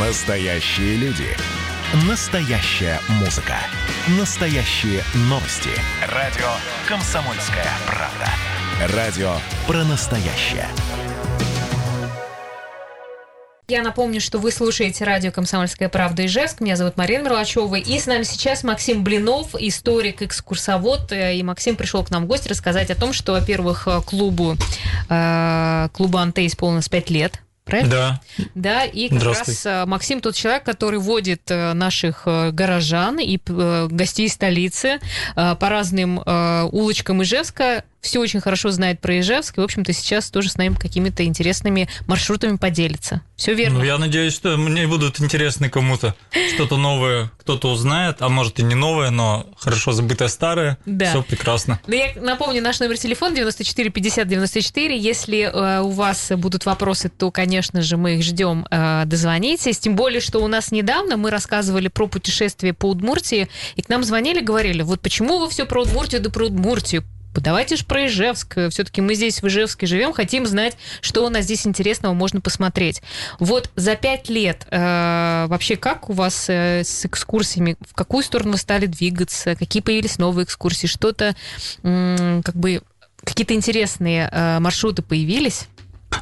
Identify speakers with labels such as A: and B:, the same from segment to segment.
A: Настоящие люди. Настоящая музыка. Настоящие новости. Радио «Комсомольская правда». Радио про настоящее.
B: Я напомню, что вы слушаете радио «Комсомольская правда» Ижевск. Меня зовут Марина Мерлачева. И с нами сейчас Максим Блинов, историк, экскурсовод. И Максим пришел к нам в гости рассказать о том, что, во-первых, клубу, э, клубу «Анте» исполнилось 5 лет. Правильно?
C: Да.
B: Да, и как раз э, Максим тот человек, который водит э, наших э, горожан и гостей столицы по разным улочкам Ижевска все очень хорошо знает про Ижевск, и, в общем-то, сейчас тоже с нами какими-то интересными маршрутами поделится. Все верно?
C: Ну, я надеюсь, что мне будут интересны кому-то. Что-то новое кто-то узнает, а может и не новое, но хорошо забытое старое. Да. Все прекрасно.
B: Да, я напомню, наш номер телефона 94 50 94. Если э, у вас будут вопросы, то, конечно же, мы их ждем. Э, дозвонитесь. Тем более, что у нас недавно мы рассказывали про путешествие по Удмуртии, и к нам звонили, говорили, вот почему вы все про Удмуртию да про Удмуртию? Давайте же про Ижевск. Все-таки мы здесь в Ижевске живем, хотим знать, что у нас здесь интересного можно посмотреть. Вот за пять лет э, вообще как у вас э, с экскурсиями, в какую сторону вы стали двигаться, какие появились новые экскурсии, что-то э, как бы какие-то интересные э, маршруты появились?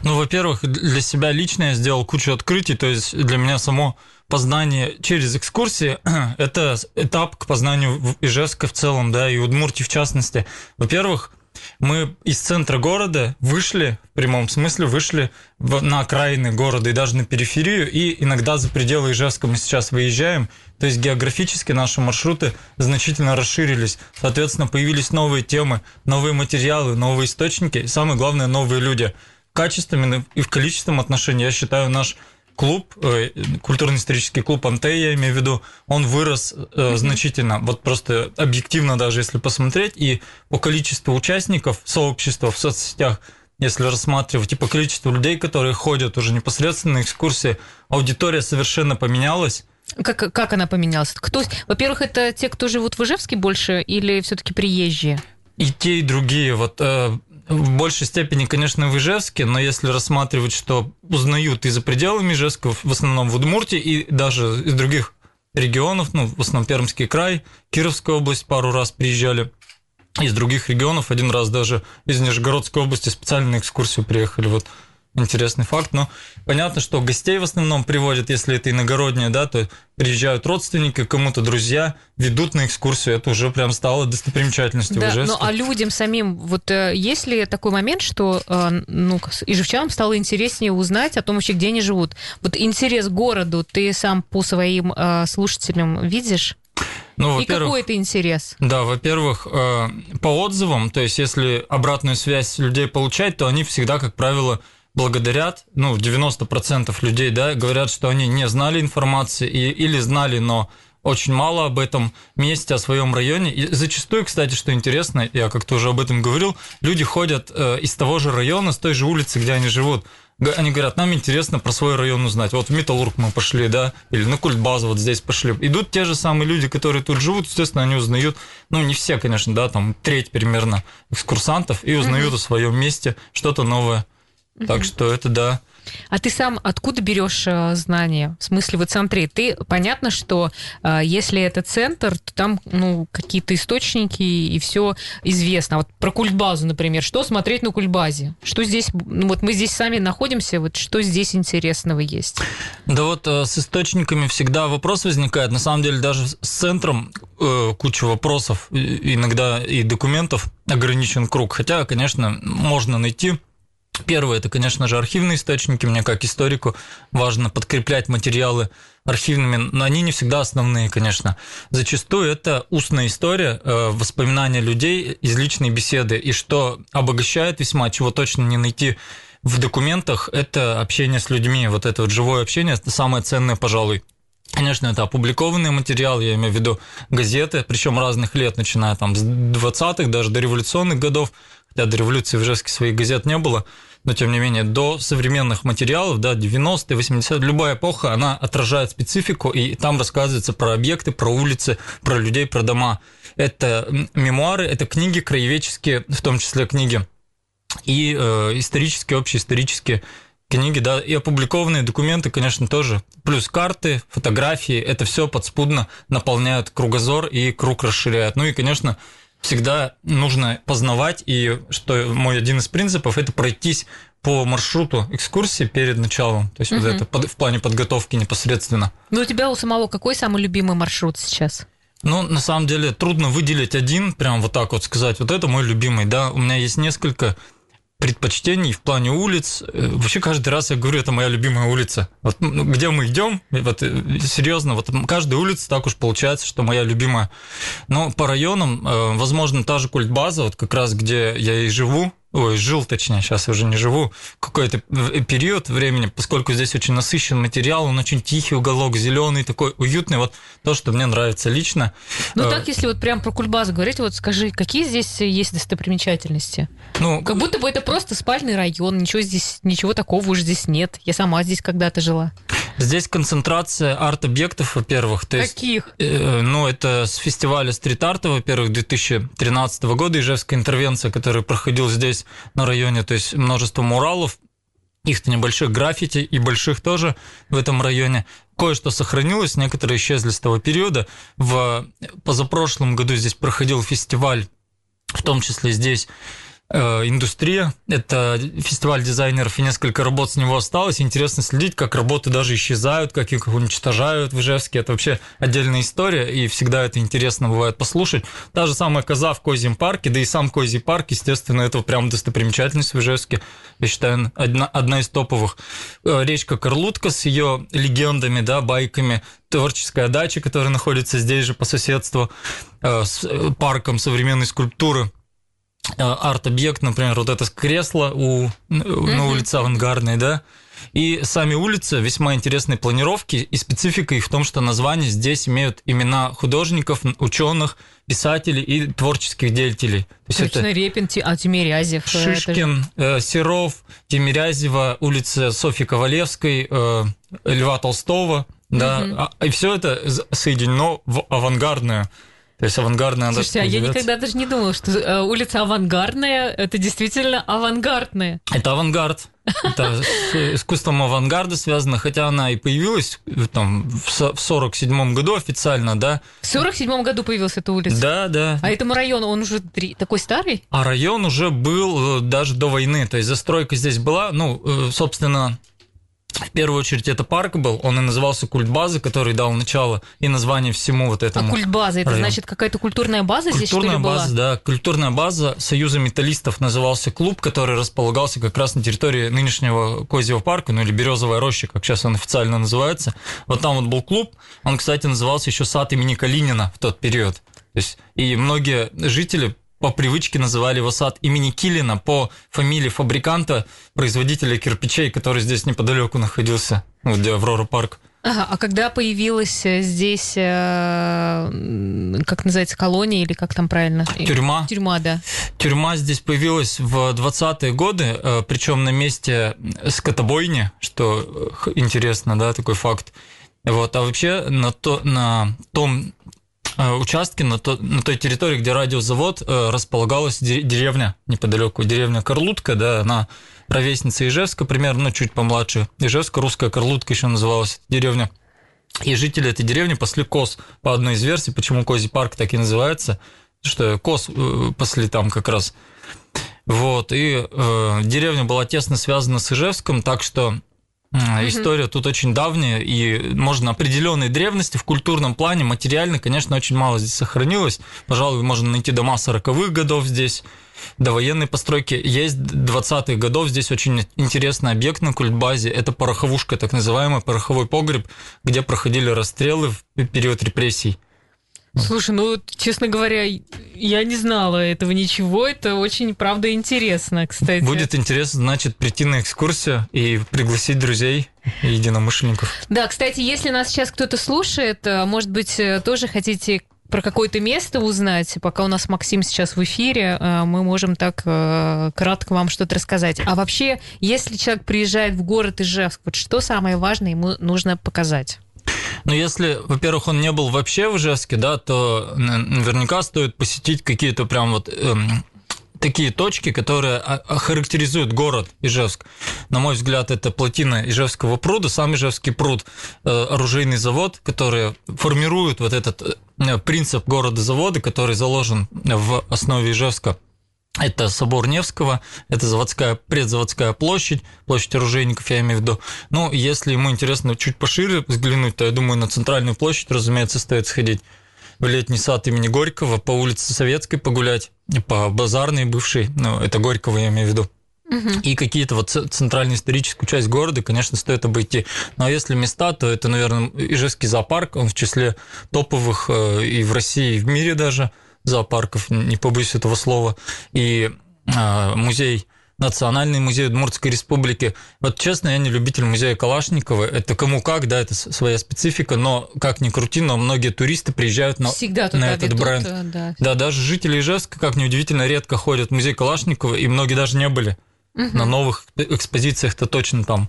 C: Ну, во-первых, для себя лично я сделал кучу открытий, то есть для меня само познание через экскурсии – это этап к познанию Ижевска в целом, да, и Удмуртии в частности. Во-первых, мы из центра города вышли, в прямом смысле, вышли на окраины города и даже на периферию, и иногда за пределы Ижевска мы сейчас выезжаем. То есть географически наши маршруты значительно расширились. Соответственно, появились новые темы, новые материалы, новые источники, и самое главное, новые люди – качественном и в количественном отношении, я считаю, наш клуб, э, культурно-исторический клуб «Антей», я имею в виду, он вырос э, значительно. Вот просто объективно даже, если посмотреть, и по количеству участников сообщества в соцсетях, если рассматривать, и по количеству людей, которые ходят уже непосредственно на экскурсии, аудитория совершенно поменялась.
B: Как, как она поменялась? Кто, во-первых, это те, кто живут в Ижевске больше, или все-таки приезжие?
C: И те, и другие. Вот э, в большей степени, конечно, в Ижевске, но если рассматривать, что узнают и за пределами Ижевска, в основном в Удмуртии и даже из других регионов, ну, в основном Пермский край, Кировская область пару раз приезжали, из других регионов, один раз даже из Нижегородской области специально на экскурсию приехали. Вот интересный факт. Но понятно, что гостей в основном приводят, если это иногородние, да, то приезжают родственники, кому-то друзья, ведут на экскурсию. Это уже прям стало достопримечательностью
B: да, Ну, а людям самим, вот э, есть ли такой момент, что э, ну, ижевчанам стало интереснее узнать о том вообще, где они живут? Вот интерес к городу ты сам по своим э, слушателям видишь? Ну, и какой это интерес?
C: Да, во-первых, по отзывам, то есть если обратную связь людей получать, то они всегда, как правило, благодарят, ну, 90% людей, да, говорят, что они не знали информации и, или знали, но очень мало об этом месте, о своем районе. И зачастую, кстати, что интересно, я как-то уже об этом говорил, люди ходят э, из того же района, с той же улицы, где они живут. Они говорят, нам интересно про свой район узнать. Вот в Металлург мы пошли, да, или на культбазу вот здесь пошли. Идут те же самые люди, которые тут живут, естественно, они узнают, ну, не все, конечно, да, там треть примерно экскурсантов, и узнают mm-hmm. о своем месте что-то новое. Так что это да.
B: А ты сам откуда берешь э, знания? В смысле, вот смотри, ты понятно, что э, если это центр, то там ну, какие-то источники и все известно. Вот про культбазу, например, что смотреть на культбазе? Что здесь, ну вот мы здесь сами находимся, вот что здесь интересного есть?
C: Да вот э, с источниками всегда вопрос возникает. На самом деле даже с центром э, куча вопросов, иногда и документов ограничен круг. Хотя, конечно, можно найти Первое, это, конечно же, архивные источники. Мне как историку важно подкреплять материалы архивными, но они не всегда основные, конечно. Зачастую это устная история, э, воспоминания людей из личной беседы, и что обогащает весьма, чего точно не найти в документах, это общение с людьми, вот это вот живое общение, это самое ценное, пожалуй. Конечно, это опубликованный материал, я имею в виду газеты, причем разных лет, начиная там с 20-х, даже до революционных годов, хотя до революции в Ижевске своих газет не было, но тем не менее до современных материалов, да, 90-е, 80-е, любая эпоха, она отражает специфику, и там рассказывается про объекты, про улицы, про людей, про дома. Это мемуары, это книги краеведческие, в том числе книги, и э, исторические, общеисторические, книги, да, и опубликованные документы, конечно, тоже. Плюс карты, фотографии, это все подспудно наполняют кругозор и круг расширяют. Ну и, конечно, всегда нужно познавать, и что мой один из принципов – это пройтись по маршруту экскурсии перед началом. То есть угу. вот это в плане подготовки непосредственно.
B: Ну, у тебя у самого какой самый любимый маршрут сейчас?
C: Ну, на самом деле, трудно выделить один, прям вот так вот сказать, вот это мой любимый, да. У меня есть несколько предпочтений в плане улиц. Э, вообще каждый раз я говорю, это моя любимая улица. Вот, ну, где мы идем, вот э, серьезно, вот каждая улица так уж получается, что моя любимая. Но по районам, э, возможно, та же культбаза, вот как раз где я и живу, ой, жил, точнее, сейчас уже не живу, какой-то период времени, поскольку здесь очень насыщен материал, он очень тихий уголок, зеленый, такой уютный, вот то, что мне нравится лично.
B: Ну так, если вот прям про Кульбас говорить, вот скажи, какие здесь есть достопримечательности? Ну, как будто бы это просто спальный район, ничего здесь, ничего такого уже здесь нет. Я сама здесь когда-то жила.
C: Здесь концентрация арт-объектов, во-первых.
B: То Каких?
C: Есть, э, ну, это с фестиваля стрит-арта, во-первых, 2013 года, Ижевская интервенция, которая проходила здесь на районе, то есть множество муралов, их-то небольших граффити и больших тоже в этом районе. Кое-что сохранилось, некоторые исчезли с того периода. В позапрошлом году здесь проходил фестиваль, в том числе здесь индустрия. Это фестиваль дизайнеров, и несколько работ с него осталось. Интересно следить, как работы даже исчезают, как их уничтожают в Ижевске. Это вообще отдельная история, и всегда это интересно бывает послушать. Та же самая коза в Козьем парке, да и сам Козий парк, естественно, это прям достопримечательность в Ижевске. Я считаю, одна, одна из топовых. Э, речка Карлутка с ее легендами, да, байками, творческая дача, которая находится здесь же по соседству, э, с парком современной скульптуры – Э, арт-объект, например, вот это кресло у, на улице Авангардной, да, и сами улицы весьма интересные планировки, и специфика их в том, что названия здесь имеют имена художников, ученых, писателей и творческих деятелей.
B: То есть Точно, это Репин, а Тимирязев.
C: Э, Шишкин, же... Э, Серов, Тимирязева, улица Софьи Ковалевской, Льва Толстого, да, угу. и все это соединено в авангардную то есть авангардная
B: Слушайте, а я никогда даже не думала, что э, улица авангардная, это действительно авангардная.
C: Это авангард. Это с искусством авангарда связано, хотя она и появилась там, в 47 году официально, да.
B: В 47 году появилась эта улица?
C: Да, да.
B: А этому району он уже такой старый?
C: А район уже был э, даже до войны, то есть застройка здесь была, ну, э, собственно, в первую очередь это парк был, он и назывался культ базы, который дал начало и название всему вот этому.
B: А культ базы это значит какая-то культурная база культурная здесь что ли
C: была? база, да, культурная база Союза металлистов назывался клуб, который располагался как раз на территории нынешнего Козьего парка, ну или Березовая роща, как сейчас он официально называется. Вот там вот был клуб, он, кстати, назывался еще сад имени Калинина в тот период. То есть, и многие жители по привычке называли его сад имени Килина по фамилии фабриканта, производителя кирпичей, который здесь неподалеку находился, ну, где Аврора парк.
B: Ага, а когда появилась э, здесь, э, как называется, колония или как там правильно?
C: Тюрьма.
B: Тюрьма, да.
C: Тюрьма здесь появилась в 20-е годы, э, причем на месте скотобойни, что интересно, да, такой факт. Вот, а вообще на, то, на том участке на, то, на той территории, где радиозавод, э, располагалась деревня неподалеку, деревня Карлутка, да, она ровесница Ижевска, примерно, ну, чуть помладше. Ижевска, русская Карлутка еще называлась деревня. И жители этой деревни пасли коз по одной из версий, почему Козий парк так и называется, что коз э, пасли там как раз. Вот, и э, деревня была тесно связана с Ижевском, так что. История тут очень давняя, и можно определенной древности в культурном плане, материально, конечно, очень мало здесь сохранилось. Пожалуй, можно найти дома 40-х годов здесь, до военной постройки. Есть 20-х годов, здесь очень интересный объект на культбазе. Это пороховушка, так называемый пороховой погреб, где проходили расстрелы в период репрессий.
B: Слушай, ну, честно говоря, я не знала этого ничего. Это очень, правда, интересно, кстати.
C: Будет интересно, значит, прийти на экскурсию и пригласить друзей и единомышленников.
B: Да, кстати, если нас сейчас кто-то слушает, э, может быть, э, тоже хотите про какое-то место узнать, пока у нас Максим сейчас в эфире, э, мы можем так кратко вам что-то рассказать. А вообще, если человек приезжает в город Ижевск, вот что самое важное ему нужно показать?
C: Но если, во-первых, он не был вообще в Ижевске, да, то наверняка стоит посетить какие-то прям вот эм, такие точки, которые характеризуют город Ижевск. На мой взгляд, это плотина Ижевского пруда, сам Ижевский пруд, э, оружейный завод, который формирует вот этот э, принцип города-завода, который заложен в основе Ижевска. Это собор Невского, это заводская, предзаводская площадь, площадь оружейников, я имею в виду. Ну, если ему интересно чуть пошире взглянуть, то я думаю, на центральную площадь, разумеется, стоит сходить в летний сад имени Горького, по улице Советской погулять, по базарной бывшей, ну, это Горького я имею в виду. И какие-то вот центральную историческую часть города, конечно, стоит обойти. Но если места, то это, наверное, Ижевский зоопарк, он в числе топовых э, и в России, и в мире даже зоопарков, не побоюсь этого слова. И э, музей Национальный музей Удмуртской республики. Вот честно, я не любитель музея Калашникова. Это кому как, да, это своя специфика, но как ни крути, но многие туристы приезжают на,
B: Всегда на
C: этот ведут, бренд.
B: Э, да.
C: да, даже жители Ижевска, как неудивительно, редко ходят в музей Калашникова, и многие даже не были. Угу. На новых экспозициях-то точно там.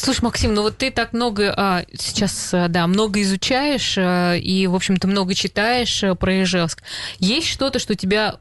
B: Слушай, Максим, ну вот ты так много а, сейчас, э, да, много изучаешь а, и, в общем-то, много читаешь про Ижевск. Есть что-то, что тебя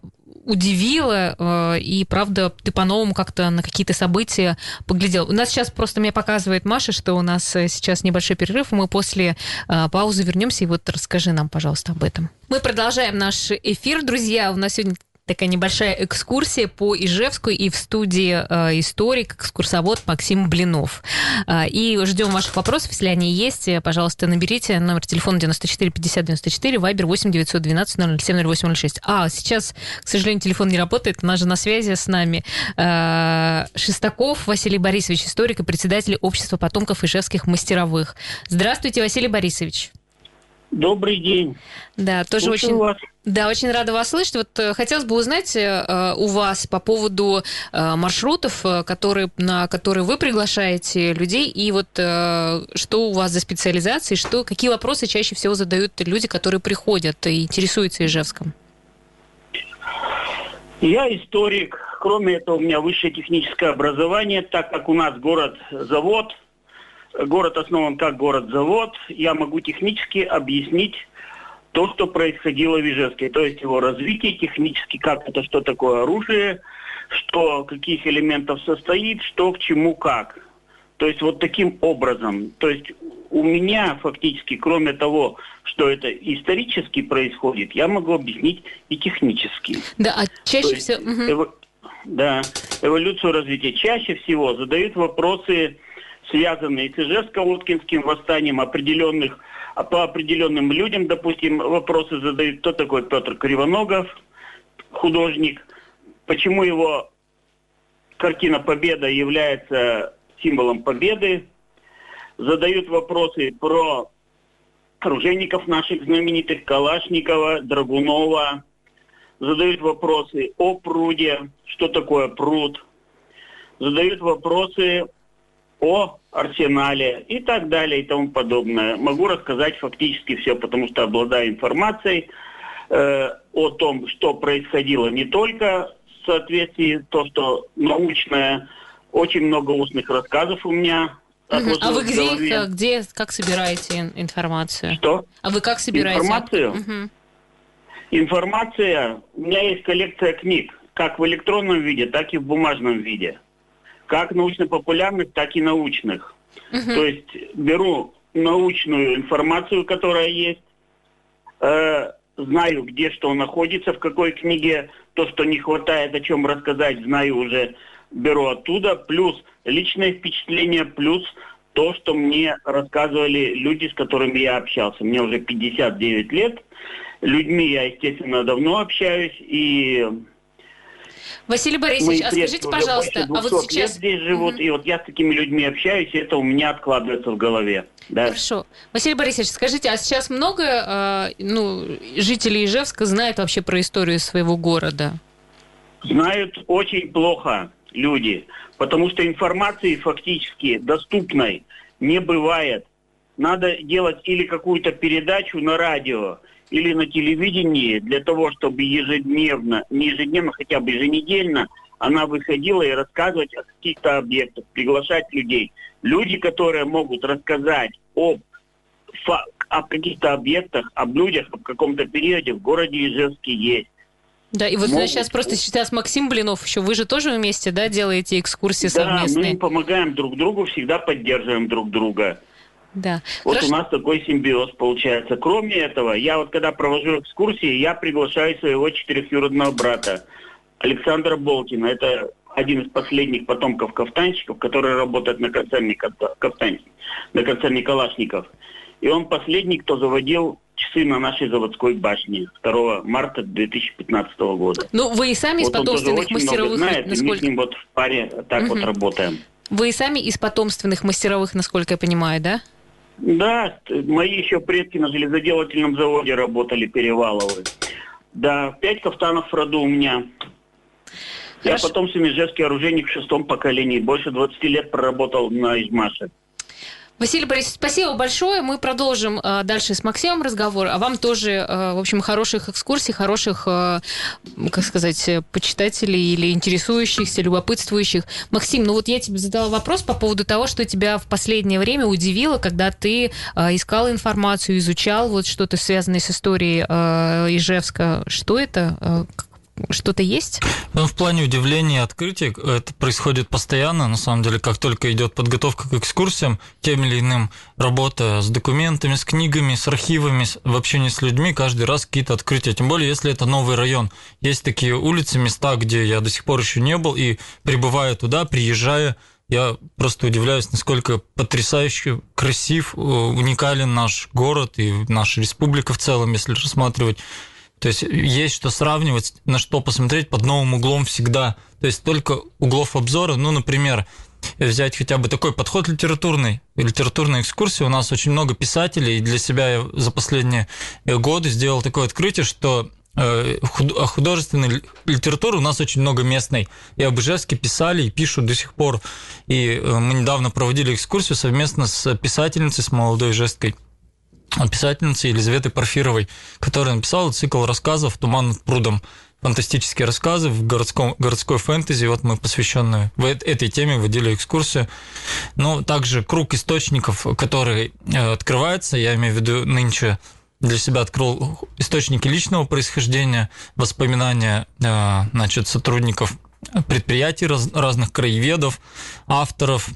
B: удивило, и, правда, ты по-новому как-то на какие-то события поглядел. У нас сейчас просто мне показывает Маша, что у нас сейчас небольшой перерыв, мы после паузы вернемся, и вот расскажи нам, пожалуйста, об этом. Мы продолжаем наш эфир, друзья. У нас сегодня такая небольшая экскурсия по Ижевску и в студии э, историк, экскурсовод Максим Блинов. Э, и ждем ваших вопросов, если они есть. Пожалуйста, наберите номер телефона 94 50 94, вайбер 8 912 007 0806. А, сейчас, к сожалению, телефон не работает, у нас же на связи с нами э, Шестаков Василий Борисович, историк и председатель общества потомков ижевских мастеровых. Здравствуйте, Василий Борисович.
D: Добрый день.
B: Да, тоже Слушаю очень, вас. да, очень рада вас слышать. Вот э, хотелось бы узнать э, у вас по поводу э, маршрутов, э, которые, на которые вы приглашаете людей, и вот э, что у вас за специализации, что, какие вопросы чаще всего задают люди, которые приходят и интересуются Ижевском?
D: Я историк. Кроме этого, у меня высшее техническое образование, так как у нас город-завод – город основан как город-завод, я могу технически объяснить то, что происходило в Ижевске, то есть его развитие технически, как это, что такое оружие, что каких элементов состоит, что к чему как. То есть вот таким образом. То есть у меня фактически, кроме того, что это исторически происходит, я могу объяснить и технически.
B: Да, а чаще всего... Угу.
D: да, эволюцию развития. Чаще всего задают вопросы связанные с Ижевско-Уткинским восстанием определенных, а по определенным людям, допустим, вопросы задают, кто такой Петр Кривоногов, художник, почему его картина «Победа» является символом победы, задают вопросы про оружейников наших знаменитых Калашникова, Драгунова, задают вопросы о пруде, что такое пруд, задают вопросы о арсенале и так далее и тому подобное. Могу рассказать фактически все, потому что обладаю информацией э, о том, что происходило не только в соответствии то, что научное, очень много устных рассказов у меня.
B: А вы где, где, как собираете информацию?
D: Что?
B: А вы как собираете?
D: Информацию? Угу. Информация, у меня есть коллекция книг, как в электронном виде, так и в бумажном виде как научно-популярных, так и научных. Угу. То есть беру научную информацию, которая есть, э, знаю, где что находится, в какой книге, то, что не хватает, о чем рассказать, знаю уже, беру оттуда, плюс личное впечатление, плюс то, что мне рассказывали люди, с которыми я общался. Мне уже 59 лет, людьми я, естественно, давно общаюсь, и
B: Василий Борисович, а скажите, пожалуйста, а вот сейчас...
D: здесь живут, mm-hmm. и вот я с такими людьми общаюсь, и это у меня откладывается в голове. Да.
B: Хорошо. Василий Борисович, скажите, а сейчас много э, ну, жителей Ижевска знают вообще про историю своего города?
D: Знают очень плохо люди, потому что информации фактически доступной не бывает. Надо делать или какую-то передачу на радио, или на телевидении для того, чтобы ежедневно, не ежедневно, хотя бы еженедельно, она выходила и рассказывать о каких-то объектах, приглашать людей. Люди, которые могут рассказать об, о каких-то объектах, об людях, об каком-то периоде в городе Ижевске есть.
B: Да, и вот могут... сейчас просто сейчас Максим Блинов еще, вы же тоже вместе, да, делаете экскурсии
D: да,
B: совместные?
D: мы помогаем друг другу, всегда поддерживаем друг друга.
B: Да.
D: Вот Хорошо. у нас такой симбиоз получается. Кроме этого, я вот когда провожу экскурсии, я приглашаю своего четырехюродного брата Александра Болкина. Это один из последних потомков кафтанщиков, который работает на концерне кафтан, на концерне Калашников. И он последний, кто заводил часы на нашей заводской башне 2 марта 2015 года.
B: Ну, вы и сами вот из потомственных мастеровых,
D: знает, насколько... мы с ним вот в паре так угу. вот работаем.
B: Вы и сами из потомственных мастеровых, насколько я понимаю, да?
D: Да, мои еще предки на железоделательном заводе работали, Переваловы. Да, пять кафтанов в роду у меня. Хорошо. Я потом семижевский оружейник в шестом поколении. Больше 20 лет проработал на Измаше.
B: Василий Борисович, спасибо большое. Мы продолжим э, дальше с Максимом разговор. А вам тоже, э, в общем, хороших экскурсий, хороших, э, как сказать, почитателей или интересующихся, любопытствующих. Максим, ну вот я тебе задала вопрос по поводу того, что тебя в последнее время удивило, когда ты э, искал информацию, изучал вот что-то связанное с историей э, Ижевска. Что это? Э, что-то есть?
C: Ну, в плане удивления и открытия это происходит постоянно. На самом деле, как только идет подготовка к экскурсиям, тем или иным работа с документами, с книгами, с архивами, в общении с людьми, каждый раз какие-то открытия. Тем более, если это новый район. Есть такие улицы, места, где я до сих пор еще не был, и прибывая туда, приезжая, я просто удивляюсь, насколько потрясающе красив, э, уникален наш город и наша республика в целом, если рассматривать то есть есть что сравнивать, на что посмотреть под новым углом всегда. То есть только углов обзора, ну, например, взять хотя бы такой подход литературный, литературной экскурсии. У нас очень много писателей, и для себя я за последние годы сделал такое открытие, что э, художественной литературы у нас очень много местной. И об писали и пишут до сих пор. И э, мы недавно проводили экскурсию совместно с писательницей, с молодой ижевской писательницы Елизаветы Порфировой, которая написала цикл рассказов «Туман над прудом». Фантастические рассказы в городском, городской фэнтези. Вот мы посвященные в этой теме водили экскурсию. Но также круг источников, который э, открывается, я имею в виду нынче для себя открыл источники личного происхождения, воспоминания э, значит, сотрудников предприятий разных краеведов, авторов,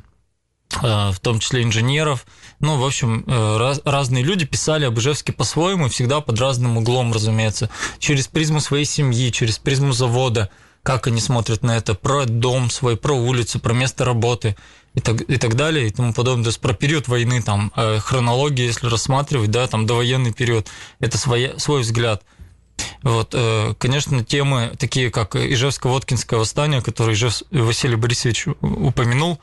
C: э, в том числе инженеров – ну, в общем, э, раз, разные люди писали об Ижевске по-своему, всегда под разным углом, разумеется. Через призму своей семьи, через призму завода, как они смотрят на это, про дом свой, про улицу, про место работы и так, и так далее, и тому подобное. То есть про период войны, там, э, хронологию, если рассматривать, да, там, довоенный период, это свой, свой взгляд. Вот, э, конечно, темы такие, как Ижевско-Воткинское восстание, которое Ижев Василий Борисович упомянул,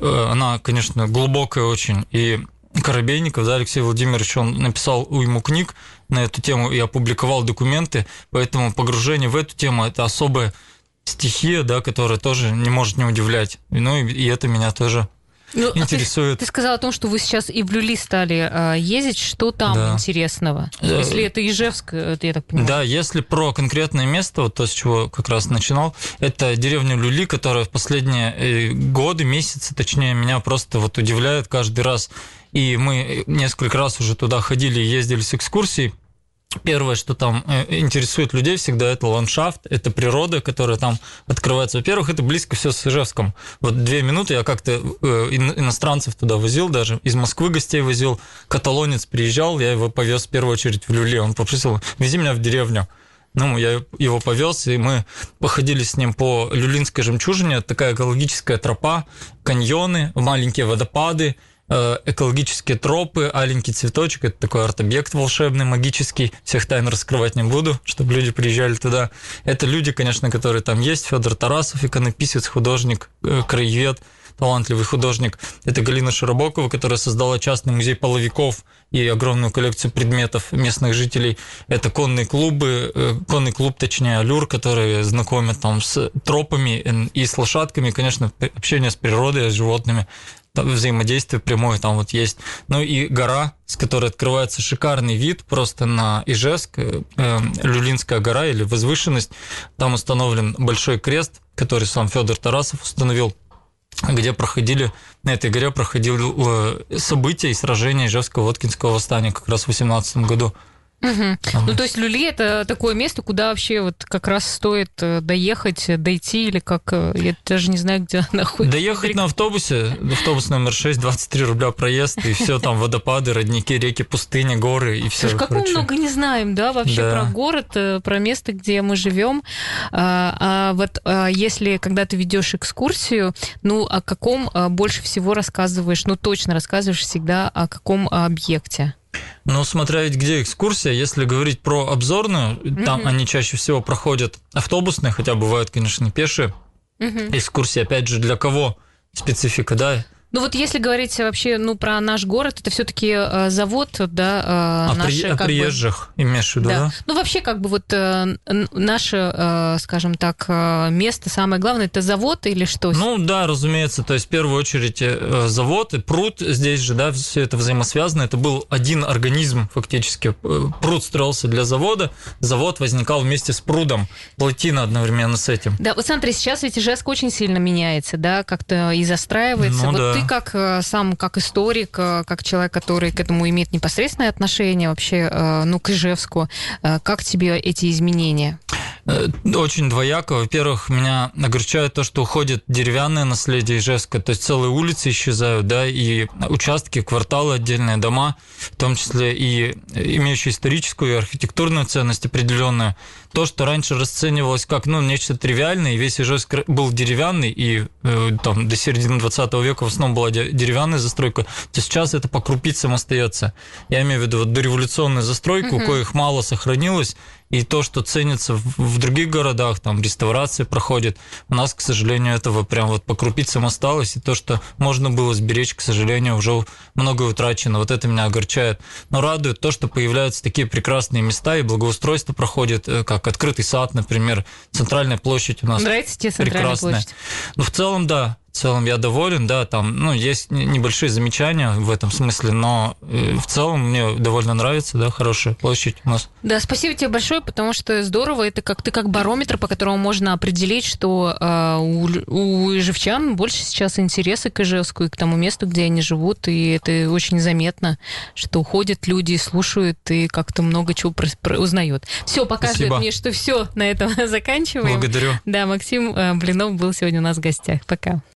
C: она, конечно, глубокая очень, и Коробейников, да, Алексей Владимирович, он написал уйму книг на эту тему и опубликовал документы, поэтому погружение в эту тему – это особая стихия, да, которая тоже не может не удивлять. Ну и, и это меня тоже ну, интересует.
B: Ты, ты сказал о том, что вы сейчас и в Люли стали э, ездить. Что там да. интересного? Э, если это Ижевск, это я так понимаю.
C: Да, если про конкретное место, вот то, с чего как раз начинал, это деревня Люли, которая в последние э, годы, месяцы, точнее, меня просто вот удивляет каждый раз. И мы несколько раз уже туда ходили ездили с экскурсией. Первое, что там э, интересует людей всегда, это ландшафт, это природа, которая там открывается. Во-первых, это близко все с Ижевском. Вот две минуты я как-то э, иностранцев туда возил даже, из Москвы гостей возил, каталонец приезжал, я его повез в первую очередь в Люле, он попросил, вези меня в деревню. Ну, я его повез, и мы походили с ним по Люлинской жемчужине, такая экологическая тропа, каньоны, маленькие водопады, экологические тропы, аленький цветочек, это такой арт-объект волшебный, магический, всех тайн раскрывать не буду, чтобы люди приезжали туда. Это люди, конечно, которые там есть, Федор Тарасов, иконописец, художник, э, краевед, талантливый художник. Это Галина Широбокова, которая создала частный музей половиков и огромную коллекцию предметов местных жителей. Это конные клубы, э, конный клуб, точнее, Алюр, который знакомят там с тропами и с лошадками, конечно, общение с природой, с животными взаимодействие прямое там вот есть. Ну и гора, с которой открывается шикарный вид просто на Ижевск, э, эм, Люлинская гора или возвышенность. Там установлен большой крест, который сам Федор Тарасов установил где проходили, на этой горе проходили э, события и сражения Ижевского Воткинского восстания как раз в 18 году.
B: Угу. Ну, то есть Люли это такое место, куда вообще вот как раз стоит э, доехать, дойти, или как, э, я даже не знаю, где находится.
C: Доехать на автобусе, автобус номер 6, 23 рубля проезд, и все там водопады, родники, реки, пустыни, горы, и все.
B: Как мы много не знаем, да, вообще да. про город, э, про место, где мы живем. А, а вот а, если, когда ты ведешь экскурсию, ну, о каком а, больше всего рассказываешь, ну, точно рассказываешь всегда о каком объекте?
C: Ну, смотря ведь где экскурсия, если говорить про обзорную, mm-hmm. там они чаще всего проходят автобусные, хотя бывают, конечно, пешие. Mm-hmm. Экскурсии, опять же, для кого специфика, да?
B: Ну вот если говорить вообще ну, про наш город, это все-таки э, завод, да, э,
C: а наши, при, о приезжих бы, имеешь в виду, да. да?
B: Ну вообще как бы вот э, наше, скажем так, место самое главное, это завод или что?
C: Ну да, разумеется, то есть в первую очередь завод и пруд здесь же, да, все это взаимосвязано, это был один организм фактически. Пруд строился для завода, завод возникал вместе с прудом, плотина одновременно с этим.
B: Да, вот смотри, сейчас ведь Ижевск очень сильно меняется, да, как-то и застраивается. Ну, вот да. ты как э, сам, как историк, э, как человек, который к этому имеет непосредственное отношение вообще, э, ну, к Ижевску, как тебе эти изменения?
C: Очень двояко. Во-первых, меня огорчает то, что уходит деревянное наследие Ижевска, то есть целые улицы исчезают, да, и участки, кварталы, отдельные дома, в том числе и имеющие историческую и архитектурную ценность определенную. То, что раньше расценивалось как, ну, нечто тривиальное, и весь Ижевск был деревянный, и э, там до середины 20 века в основном была деревянная застройка, то сейчас это по крупицам остается. Я имею в виду вот дореволюционную застройку, угу. коих мало сохранилось, и то, что ценится в других городах, там реставрации проходит, у нас, к сожалению, этого прям вот по крупицам осталось, и то, что можно было сберечь, к сожалению, уже многое утрачено. Вот это меня огорчает. Но радует то, что появляются такие прекрасные места, и благоустройство проходит, э, как открытый сад, например, центральная площадь у нас
B: Нравится тебе центральная прекрасная. площадь?
C: Ну, в целом, да. В целом я доволен, да, там, ну, есть небольшие замечания в этом смысле, но э, в целом мне довольно нравится, да, хорошая площадь у нас.
B: Да, спасибо тебе большое, потому что здорово, это как ты как барометр, по которому можно определить, что э, у, у ижевчан больше сейчас интереса к Ижевску и к тому месту, где они живут, и это очень заметно, что уходят люди, слушают и как-то много чего про, про, узнают. Все, показывает мне, что все на этом заканчиваем.
C: Благодарю.
B: Да, Максим э, Блинов был сегодня у нас в гостях. Пока.